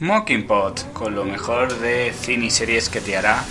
Mockingpot, con lo mejor de cine y series que te hará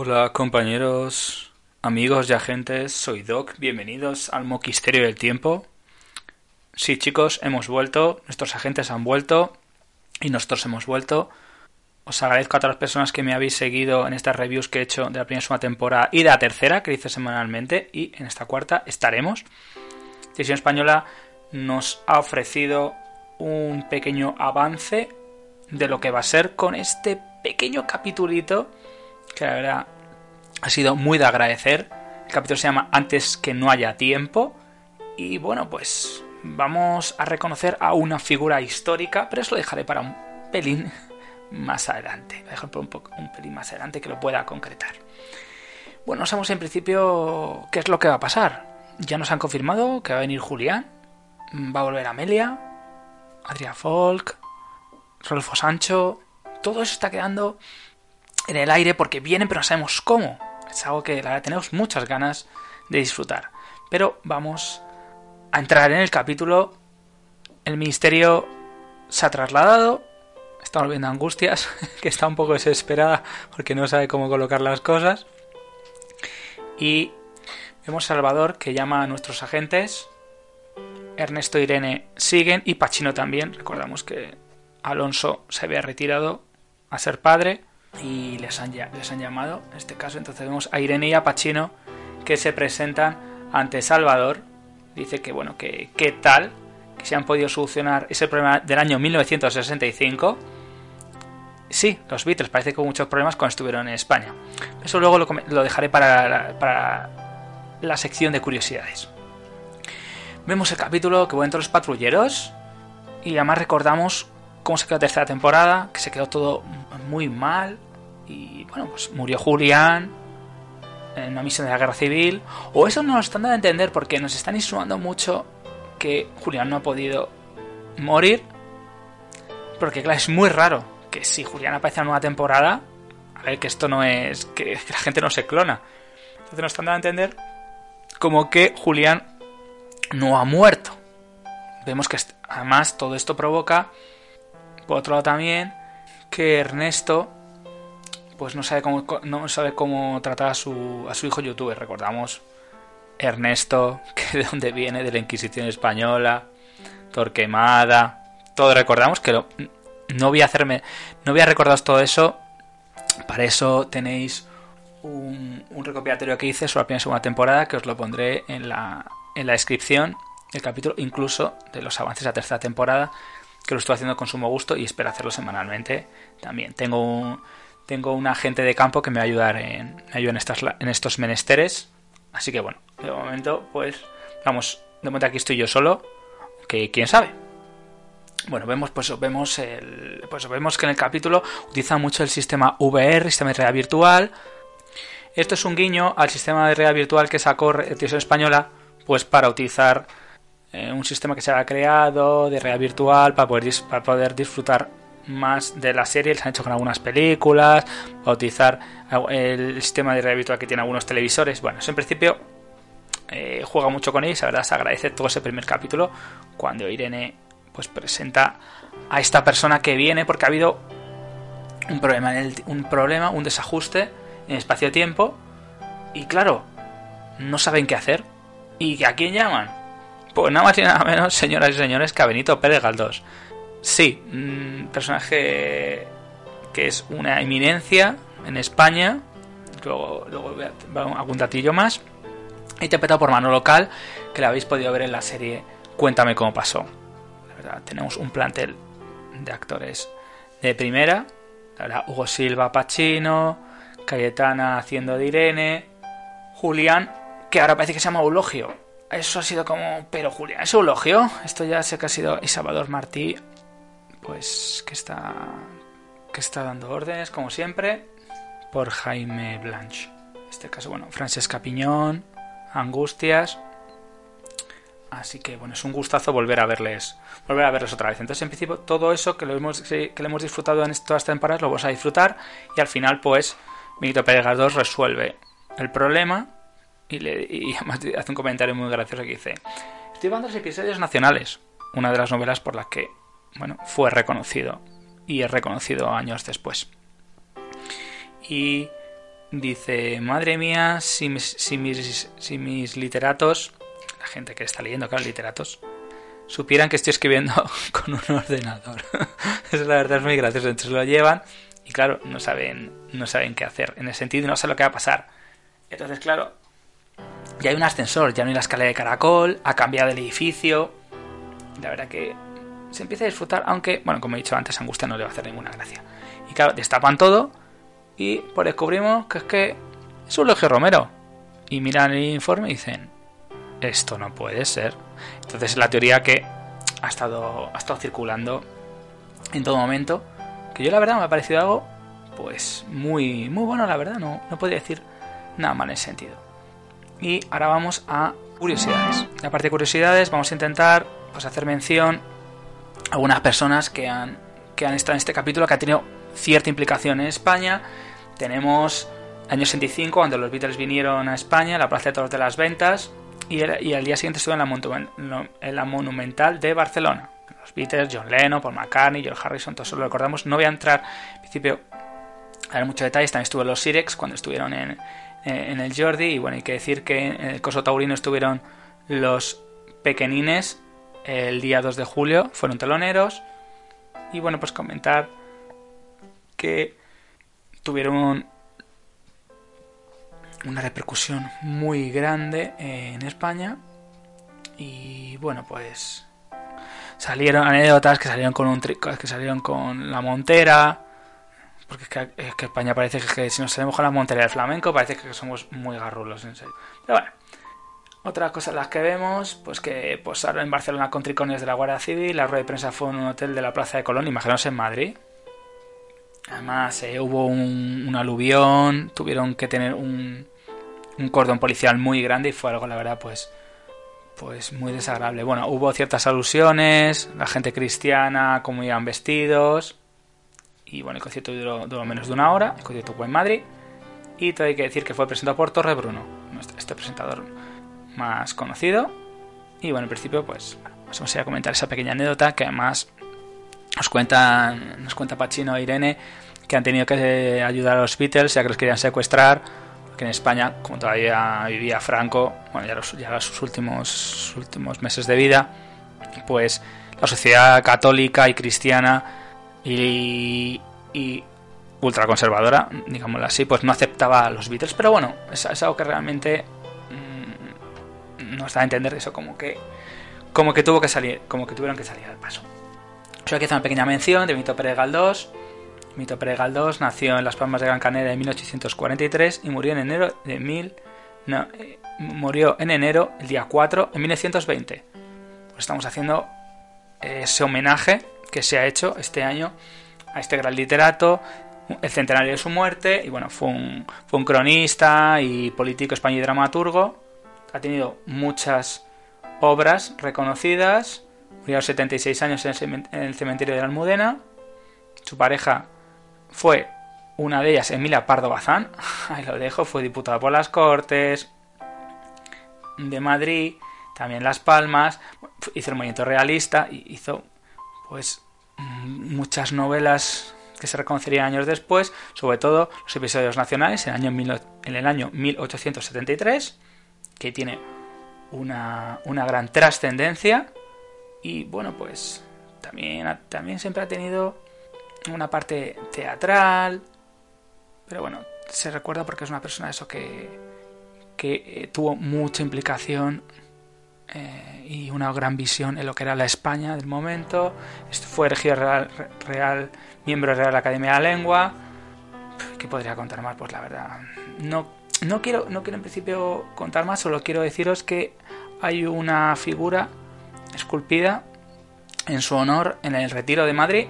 Hola compañeros, amigos y agentes, soy Doc, bienvenidos al Moquisterio del Tiempo. Sí chicos, hemos vuelto, nuestros agentes han vuelto y nosotros hemos vuelto. Os agradezco a todas las personas que me habéis seguido en estas reviews que he hecho de la primera y temporada y de la tercera que hice semanalmente y en esta cuarta estaremos. Televisión Española nos ha ofrecido un pequeño avance de lo que va a ser con este pequeño capitulito que la verdad ha sido muy de agradecer. El capítulo se llama Antes que no haya tiempo. Y bueno, pues vamos a reconocer a una figura histórica, pero eso lo dejaré para un pelín más adelante. Voy a dejar por un, un pelín más adelante que lo pueda concretar. Bueno, sabemos en principio qué es lo que va a pasar. Ya nos han confirmado que va a venir Julián, va a volver Amelia, Adrián Folk, Rolfo Sancho. Todo eso está quedando en el aire porque vienen, pero no sabemos cómo. Es algo que la verdad tenemos muchas ganas de disfrutar. Pero vamos a entrar en el capítulo. El ministerio se ha trasladado. Estamos viendo Angustias, que está un poco desesperada porque no sabe cómo colocar las cosas. Y vemos a Salvador que llama a nuestros agentes. Ernesto y Irene siguen y Pachino también. Recordamos que Alonso se había retirado a ser padre y les han, les han llamado, en este caso, entonces vemos a Irene y a Pachino que se presentan ante Salvador. Dice que, bueno, que qué tal, que se han podido solucionar ese problema del año 1965. Sí, los Beatles parece que hubo muchos problemas cuando estuvieron en España. Eso luego lo, dejaré para la, para la sección de curiosidades. Vemos el capítulo que voy entre los patrulleros y además recordamos cómo se quedó la tercera temporada, que se quedó todo muy mal, y bueno, pues murió Julián en una misión de la guerra civil. O eso no nos están dando a entender porque nos están insinuando mucho que Julián no ha podido morir. Porque claro, es muy raro que si Julián aparece en una nueva temporada, a ver que esto no es. que, la gente no se clona. Entonces nos están dando a entender como que Julián no ha muerto. Vemos que además todo esto provoca, por otro lado también, que Ernesto pues no sabe cómo, no sabe cómo tratar a su, a su hijo youtuber. Recordamos Ernesto, que de dónde viene, de la Inquisición Española, Torquemada, todo recordamos que no voy a hacerme, no voy a recordaros todo eso, para eso tenéis un, un recopilatorio que hice sobre la primera segunda temporada, que os lo pondré en la, en la descripción del capítulo, incluso de los avances la tercera temporada, que lo estoy haciendo con sumo gusto y espero hacerlo semanalmente también. Tengo un, tengo un agente de campo que me va a ayudar en, en, estas, en estos menesteres. Así que bueno, de momento, pues, vamos, de momento aquí estoy yo solo, que quién sabe. Bueno, vemos, pues vemos pues vemos que en el capítulo utiliza mucho el sistema VR, sistema de realidad virtual. Esto es un guiño al sistema de realidad virtual que sacó Televisión Española, pues para utilizar eh, un sistema que se había creado de realidad virtual para poder, para poder disfrutar más de la serie, se han hecho con algunas películas, para utilizar el sistema de realidad virtual que tienen algunos televisores. Bueno, eso en principio eh, juega mucho con ellos, la verdad se agradece todo ese primer capítulo cuando Irene pues presenta a esta persona que viene porque ha habido un problema, en un problema, un desajuste en espacio-tiempo y claro, no saben qué hacer. ¿Y a quién llaman? Pues nada más y nada menos, señoras y señores, que a Benito Pérez Galdós. Sí, un personaje que es una eminencia en España. Luego, luego algún datillo más. Interpretado por Manolo Local, que lo habéis podido ver en la serie Cuéntame cómo pasó. La verdad, tenemos un plantel de actores de primera. La verdad, Hugo Silva Pacino, Cayetana haciendo de Irene, Julián, que ahora parece que se llama Eulogio. Eso ha sido como, pero Julián, ¿es Eulogio? Esto ya sé que ha sido y Salvador Martí, pues que está que está dando órdenes como siempre por Jaime Blanche. En este caso, bueno, Francesca Piñón, Angustias. Así que bueno, es un gustazo volver a verles, volver a verles otra vez. Entonces, en principio, todo eso que lo hemos, que lo hemos disfrutado en todas estas temporadas lo vamos a disfrutar y al final, pues, Benito Pérez Galdós resuelve el problema y, le, además hace un comentario muy gracioso que dice: Estoy viendo los episodios nacionales, una de las novelas por las que, bueno, fue reconocido y es reconocido años después. Y Dice, madre mía, si mis, si mis, literatos, la gente que está leyendo, claro, literatos, supieran que estoy escribiendo con un ordenador. Eso la verdad es muy gracioso. Entonces lo llevan y claro, no saben, no saben qué hacer. En el sentido no saben lo que va a pasar. Entonces, claro, ya hay un ascensor, ya no hay la escalera de caracol, ha cambiado el edificio. La verdad que se empieza a disfrutar, aunque, bueno, como he dicho antes, Angustia no le va a hacer ninguna gracia. Y claro, destapan todo y pues descubrimos que es que es un Logio Romero. Y miran el informe y dicen, esto no puede ser. Entonces la teoría que ha estado, ha estado circulando en todo momento, que yo la verdad me ha parecido algo pues muy, muy bueno, la verdad, no, no podría decir nada mal en ese sentido. Y ahora vamos a curiosidades. La parte de curiosidades vamos a intentar pues, hacer mención a algunas personas que han, que han estado en este capítulo, que ha tenido cierta implicación en España tenemos año 65, cuando los Beatles vinieron a España, la Plaza de Toros de las Ventas, y, al día siguiente estuvo en la, Monumental de Barcelona. Los Beatles, John Lennon, Paul McCartney, George Harrison, todos lo recordamos. No voy a entrar, en principio, a ver muchos detalles. También estuvo los Sirex cuando estuvieron en, en el Jordi. Y bueno, hay que decir que en el Coso Taurino estuvieron los pequeñines el día 2 de julio, fueron teloneros. Y bueno, pues comentar que tuvieron una repercusión muy grande en España y bueno pues salieron anécdotas que salieron con un que salieron con la montera porque es que, España parece que, si nos salimos con la montera del flamenco parece que somos muy garrulos en serio pero bueno otras cosas las que vemos, pues que posaron en Barcelona con tricones de la Guardia Civil, la rueda de prensa fue en un hotel de la Plaza de Colón, imaginaos en Madrid, Además, eh, hubo un, aluvión, tuvieron que tener un, un, cordón policial muy grande y fue algo, la verdad, pues, pues muy desagradable. Bueno, hubo ciertas alusiones, la gente cristiana, cómo iban vestidos. Y bueno, el concierto duró, menos de una hora, el concierto fue en Madrid. Y todo hay que decir que fue presentado por Torre Bruno, este presentador más conocido. Y bueno, en principio, pues, vamos a comentar esa pequeña anécdota que además nos cuentan, nos cuenta Pachino e Irene que han tenido que ayudar a los Beatles ya que los querían secuestrar, porque en España, como todavía vivía Franco, bueno, ya, los, ya sus últimos, últimos meses de vida, pues la sociedad católica y cristiana y, y ultraconservadora, digámoslo así, pues no aceptaba los Beatles, pero bueno, es, algo que realmente mm, no está a entender eso como que como que tuvo que salir, como que tuvieron que salir al paso. Solo aquí hacer una pequeña mención de Mito Pérez Galdós. Mito Pérez Galdós nació en Las Palmas de Gran Canaria en 1843 y murió en enero de mil... No, eh, murió en enero, el día 4, en 1920. Pues estamos haciendo ese homenaje que se ha hecho este año a este gran literato, el centenario de su muerte y bueno, fue un, fue un cronista y político español y dramaturgo. Ha tenido muchas obras reconocidas. Murió a los 76 años en el cementerio de la Almudena. Su pareja fue una de ellas, Emilia Pardo Bazán. Ahí lo dejo, fue diputada por las Cortes de Madrid, también Las Palmas. Hizo el movimiento realista y hizo pues muchas novelas que se reconocerían años después, sobre todo los episodios nacionales en el año, en el año 1873, que tiene una, una gran trascendencia y bueno, pues también, también siempre ha tenido una parte teatral, pero bueno, se recuerda porque es una persona eso que, que eh, tuvo mucha implicación eh, y una gran visión en lo que era la España del momento. Fue elegido real, real, de la Academia de la Lengua. ¿Qué podría contar más? Pues la verdad, no, no, quiero, no quiero en principio contar más, solo quiero deciros que hay una figura esculpida en su honor en el Retiro de Madrid,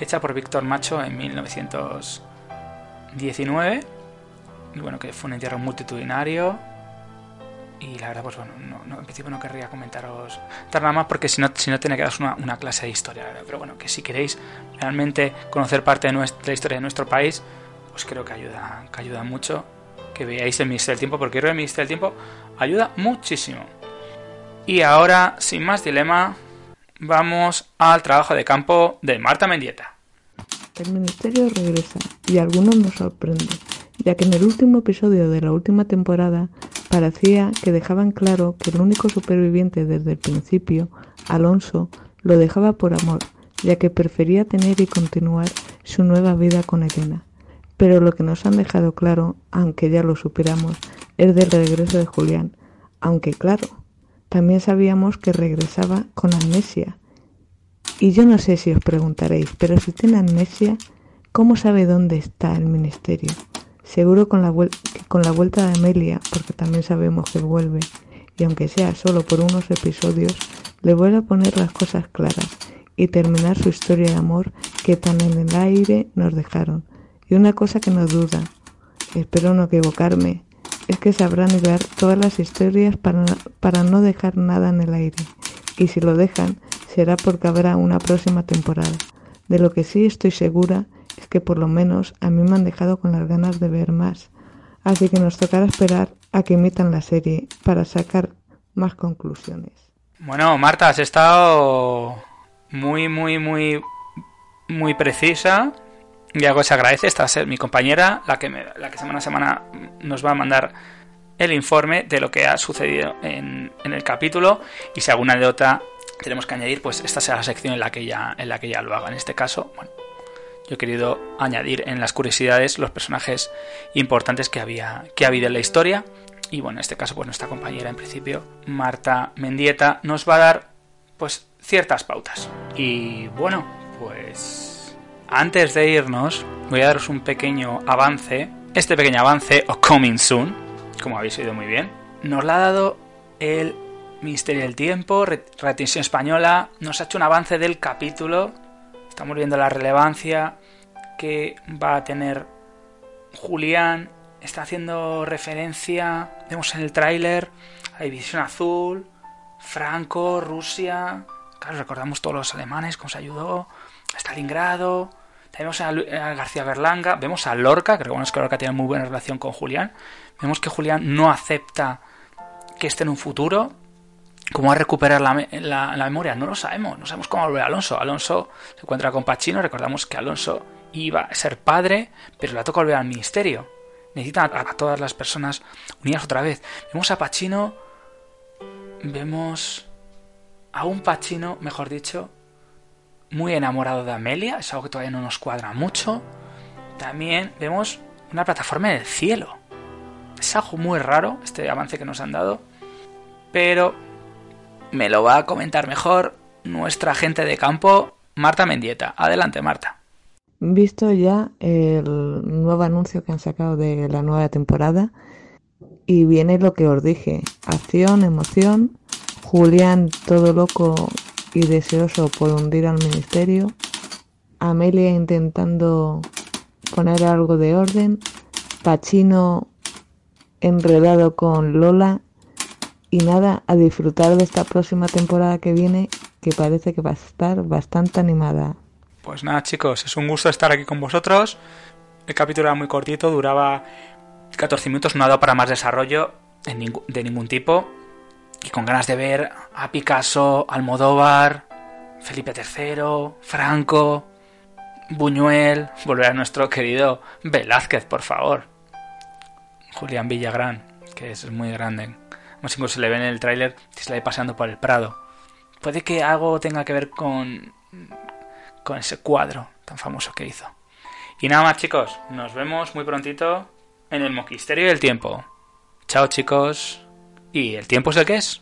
hecha por Víctor Macho en 1919. Y bueno, que fue un entierro multitudinario y la verdad, pues bueno, no, en principio no querría comentaros nada más porque si no, si no tiene que daros una, clase de historia, Pero bueno, que si queréis realmente conocer parte de nuestra historia de nuestro país, pues creo que ayuda, que ayuda mucho que veáis el Ministerio del Tiempo, porque creo que el Ministerio del Tiempo ayuda muchísimo. Y ahora, sin más dilema, vamos al trabajo de campo de Marta Mendieta. El Ministerio regresa y algunos nos sorprende, ya que en el último episodio de la última temporada Parecía que dejaban claro que el único superviviente desde el principio, Alonso, lo dejaba por amor, ya que prefería tener y continuar su nueva vida con Elena. Pero lo que nos han dejado claro, aunque ya lo superamos, es del regreso de Julián, aunque claro, también sabíamos que regresaba con amnesia. Y yo no sé si os preguntaréis, pero si tiene amnesia, ¿cómo sabe dónde está el ministerio? Seguro con la, con la vuelta de Amelia, porque también sabemos que vuelve, y aunque sea solo por unos episodios, le vuelve a poner las cosas claras y terminar su historia de amor que tan en el aire nos dejaron. Y una cosa que no duda, espero no equivocarme, es que sabrán hilar todas las historias para no dejar nada en el aire. Y si lo dejan, será porque habrá una próxima temporada. De lo que sí estoy segura es que por lo menos a mí me han dejado con las ganas de ver más. Así que nos tocará esperar a que emitan la serie para sacar más conclusiones. Bueno, Marta, has estado muy, muy, muy, muy precisa. Y algo se agradece. Esta ser mi compañera, la que, la que semana a semana nos va a mandar el informe de lo que ha sucedido en, en el capítulo. Y si alguna otra tenemos que añadir, pues esta será la sección en la que ella, en la que ella lo haga. En este caso, bueno, yo he querido añadir en las curiosidades los personajes importantes que había que ha habido en la historia. Y bueno, en este caso, pues nuestra compañera en principio, Marta Mendieta, nos va a dar pues ciertas pautas. Y bueno, pues antes de irnos, voy a daros un pequeño avance. Este pequeño avance, o coming soon, como habéis oído muy bien, nos lo ha dado el Ministerio del Tiempo, Retención Española, nos ha hecho un avance del capítulo Estamos viendo la relevancia que va a tener Julián. Está haciendo referencia, vemos en el tráiler, a División Azul, Franco, Rusia. Claro, recordamos todos los alemanes, cómo se ayudó, Stalingrado. Tenemos a, García Berlanga, vemos a Lorca, que que Lorca tiene muy buena relación con Julián. Vemos que Julián no acepta que esté en un futuro, ¿Cómo va a recuperar la, memoria? No lo sabemos, no sabemos cómo volver Alonso. Alonso se encuentra con Pachino, recordamos que Alonso iba a ser padre, pero le toca volver al ministerio. Necesita a, todas las personas unidas otra vez. Vemos a Pachino, vemos a un Pachino, mejor dicho, muy enamorado de Amelia, es algo que todavía no nos cuadra mucho. También vemos una plataforma del cielo. Es algo muy raro este avance que nos han dado, pero me lo va a comentar mejor nuestra gente de campo, Marta Mendieta. Adelante, Marta. Visto ya el nuevo anuncio que han sacado de la nueva temporada, y viene lo que os dije, acción, emoción, Julián todo loco y deseoso por hundir al ministerio, Amelia intentando poner algo de orden, Pachino enredado con Lola y nada, a disfrutar de esta próxima temporada que viene que parece que va a estar bastante animada. Pues nada chicos, es un gusto estar aquí con vosotros. El capítulo era muy cortito, duraba 14 minutos, no ha dado para más desarrollo de ningún tipo. Y con ganas de ver a Picasso, Almodóvar, Felipe III, Franco, Buñuel, volver a nuestro querido Velázquez, por favor. Julián Villagrán, que es muy grande. Más incluso se le ve en el tráiler se le ve paseando por el Prado. Puede que algo tenga que ver con con ese cuadro tan famoso que hizo. Y nada más chicos, nos vemos muy prontito en el Moquisterio del Tiempo. Chao chicos. ¿Y el tiempo es el que es?